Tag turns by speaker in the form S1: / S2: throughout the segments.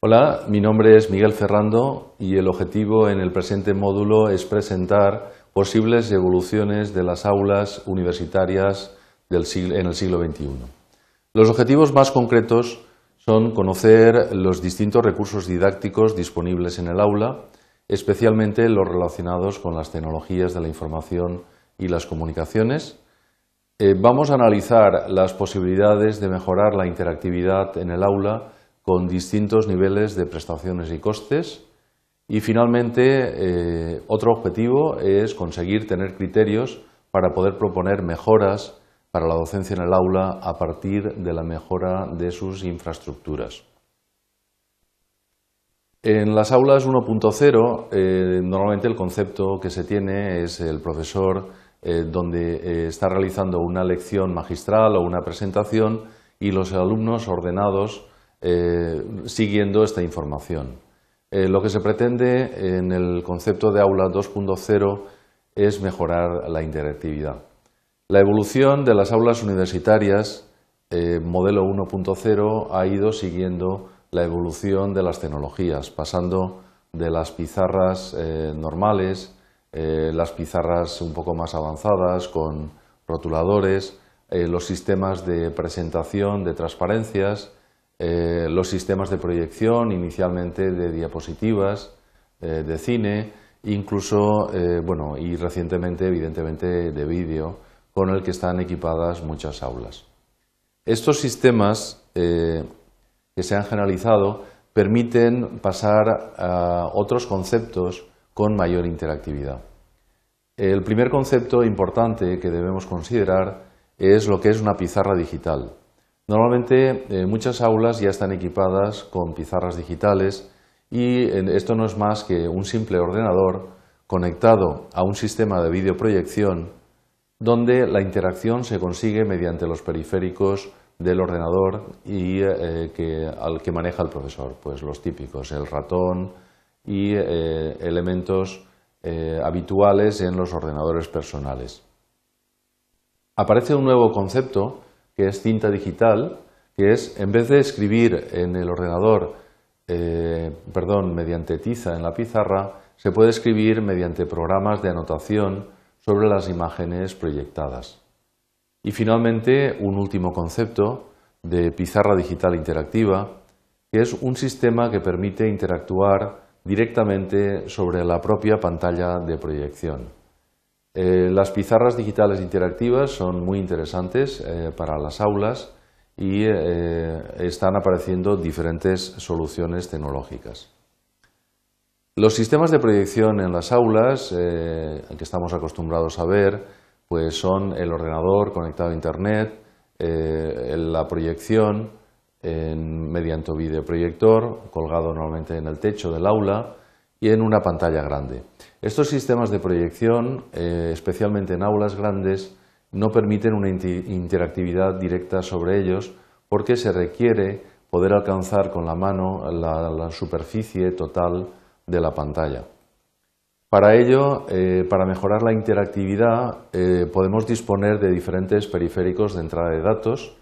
S1: Hola, mi nombre es Miguel Ferrando y el objetivo en el presente módulo es presentar posibles evoluciones de las aulas universitarias en el siglo XXI. Los objetivos más concretos son conocer los distintos recursos didácticos disponibles en el aula, especialmente los relacionados con las tecnologías de la información y las comunicaciones. Eh, vamos a analizar las posibilidades de mejorar la interactividad en el aula con distintos niveles de prestaciones y costes. Y finalmente, eh, otro objetivo es conseguir tener criterios para poder proponer mejoras para la docencia en el aula a partir de la mejora de sus infraestructuras. En las aulas 1.0, eh, normalmente el concepto que se tiene es el profesor eh, donde está realizando una lección magistral o una presentación y los alumnos ordenados eh, siguiendo esta información. Eh, lo que se pretende en el concepto de aula 2.0 es mejorar la interactividad. La evolución de las aulas universitarias, eh, modelo 1.0, ha ido siguiendo la evolución de las tecnologías, pasando de las pizarras normales, las pizarras un poco más avanzadas con rotuladores, los sistemas de presentación de transparencias, eh, los sistemas de proyección, inicialmente de diapositivas, eh, de cine, incluso, eh, bueno, y recientemente, evidentemente, de vídeo, con el que están equipadas muchas aulas. Estos sistemas que se han generalizado permiten pasar a otros conceptos con mayor interactividad. El primer concepto importante que debemos considerar es lo que es una pizarra digital. Normalmente eh, muchas aulas ya están equipadas con pizarras digitales y esto no es más que un simple ordenador conectado a un sistema de videoproyección donde la interacción se consigue mediante los periféricos del ordenador y eh, que, al que maneja el profesor, pues los típicos, el ratón y eh, elementos habituales en los ordenadores personales. Aparece un nuevo concepto que es cinta digital, que es, en vez de escribir en el ordenador, eh, perdón, mediante tiza en la pizarra, se puede escribir mediante programas de anotación sobre las imágenes proyectadas. Y finalmente, un último concepto de pizarra digital interactiva, que es un sistema que permite interactuar directamente sobre la propia pantalla de proyección. Eh, las pizarras digitales interactivas son muy interesantes eh, para las aulas y eh, están apareciendo diferentes soluciones tecnológicas. Los sistemas de proyección en las aulas, que estamos acostumbrados a ver, pues son el ordenador conectado a Internet, la proyección mediante videoproyector colgado normalmente en el techo del aula y en una pantalla grande. Estos sistemas de proyección, eh, especialmente en aulas grandes, no permiten una interactividad directa sobre ellos porque se requiere poder alcanzar con la mano la, superficie total de la pantalla. Para ello, eh, para mejorar la interactividad, eh, podemos disponer de diferentes periféricos de entrada de datos.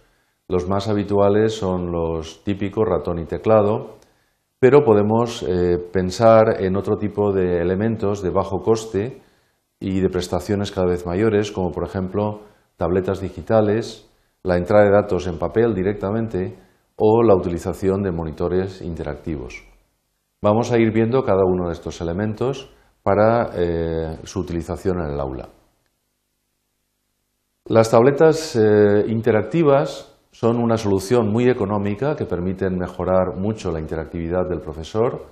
S1: Los más habituales son los típicos ratón y teclado, pero podemos eh, pensar en otro tipo de elementos de bajo coste y de prestaciones cada vez mayores, como por ejemplo tabletas digitales, la entrada de datos en papel directamente o la utilización de monitores interactivos. Vamos a ir viendo cada uno de estos elementos para eh, su utilización en el aula. Las tabletas eh, interactivas son una solución muy económica que permiten mejorar mucho la interactividad del profesor.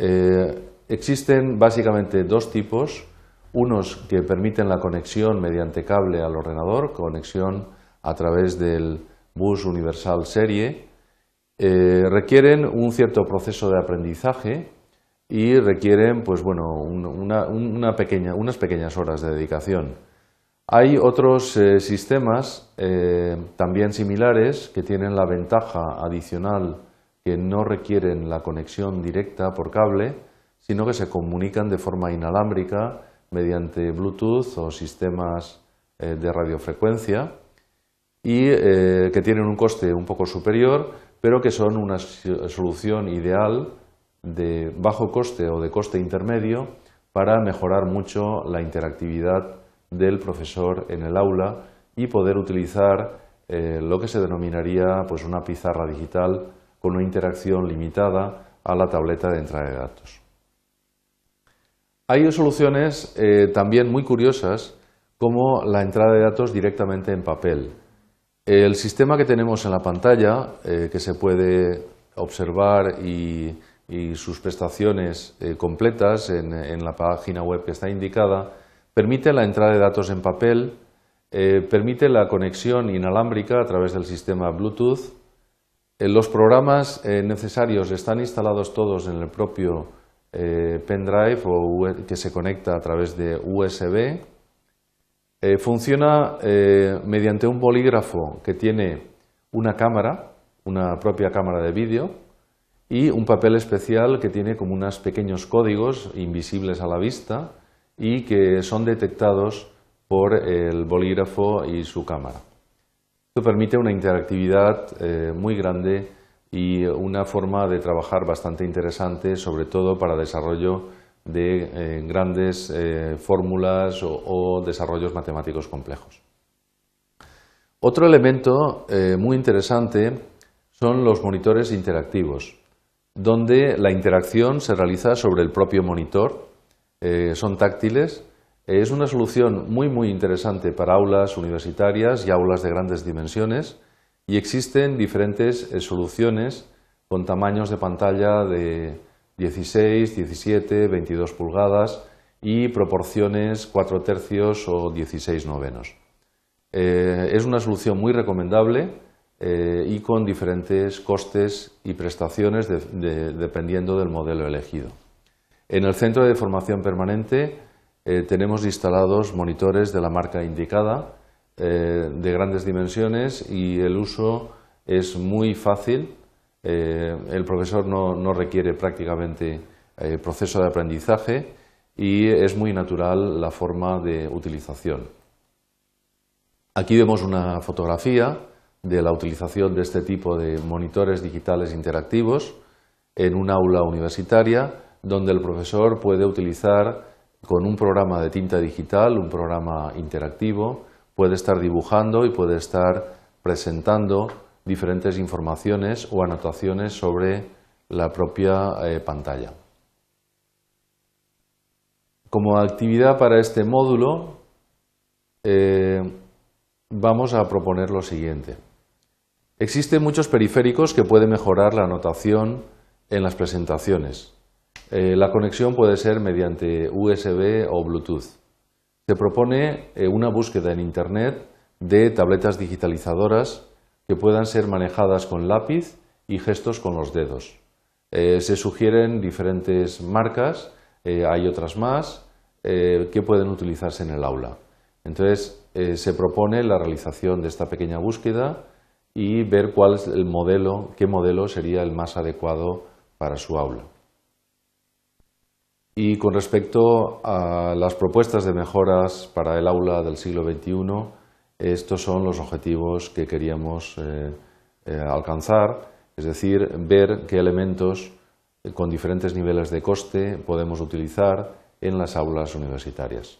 S1: Eh, existen básicamente dos tipos, unos que permiten la conexión mediante cable al ordenador, conexión a través del bus universal serie, eh, requieren un cierto proceso de aprendizaje y requieren pues, bueno, unas pequeñas horas de dedicación. Hay otros eh, sistemas eh, también similares que tienen la ventaja adicional que no requieren la conexión directa por cable, sino que se comunican de forma inalámbrica mediante Bluetooth o sistemas eh, de radiofrecuencia. y que tienen un coste un poco superior, pero que son una solución ideal de bajo coste o de coste intermedio para mejorar mucho la interactividad del profesor en el aula y poder utilizar eh, lo que se denominaría pues, una pizarra digital con una interacción limitada a la tableta de entrada de datos. Hay soluciones eh, también muy curiosas como la entrada de datos directamente en papel. El sistema que tenemos en la pantalla, eh, que se puede observar y, sus prestaciones completas en la página web que está indicada, permite la entrada de datos en papel eh, permite la conexión inalámbrica a través del sistema Bluetooth. Eh, los programas eh, necesarios están instalados todos en el propio pendrive o que se conecta a través de USB. funciona mediante un bolígrafo que tiene una cámara, una propia cámara de vídeo y un papel especial que tiene como unos pequeños códigos invisibles a la vista y que son detectados por el bolígrafo y su cámara. Esto permite una interactividad eh, muy grande y una forma de trabajar bastante interesante, sobre todo para desarrollo de eh, grandes eh, fórmulas o, desarrollos matemáticos complejos. Otro elemento muy interesante son los monitores interactivos, donde la interacción se realiza sobre el propio monitor, son táctiles es una solución muy, muy interesante para aulas universitarias y aulas de grandes dimensiones y existen diferentes eh, soluciones con tamaños de pantalla de 16, 17, 22 pulgadas y proporciones 4 tercios o 16 novenos. Eh, es una solución muy recomendable eh, y con diferentes costes y prestaciones dependiendo del modelo elegido. En el Centro de Formación Permanente eh, tenemos instalados monitores de la marca indicada, eh, de grandes dimensiones y el uso es muy fácil. Eh, el profesor no, requiere prácticamente proceso de aprendizaje y es muy natural la forma de utilización. Aquí vemos una fotografía de la utilización de este tipo de monitores digitales interactivos en un aula universitaria donde el profesor puede utilizar con un programa de tinta digital, un programa interactivo, puede estar dibujando y puede estar presentando diferentes informaciones o anotaciones sobre la propia eh, pantalla. Como actividad para este módulo, eh, vamos a proponer lo siguiente. Existen muchos periféricos que pueden mejorar la anotación en las presentaciones. Eh, la conexión puede ser mediante USB o Bluetooth. Se propone eh, una búsqueda en Internet de tabletas digitalizadoras que puedan ser manejadas con lápiz y gestos con los dedos. Eh, se sugieren diferentes marcas, hay otras más, que pueden utilizarse en el aula. Entonces, se propone la realización de esta pequeña búsqueda y ver cuál es el modelo, qué modelo sería el más adecuado para su aula. Y con respecto a las propuestas de mejoras para el aula del siglo XXI, estos son los objetivos que queríamos eh, eh, alcanzar, es decir, ver qué elementos con diferentes niveles de coste podemos utilizar en las aulas universitarias.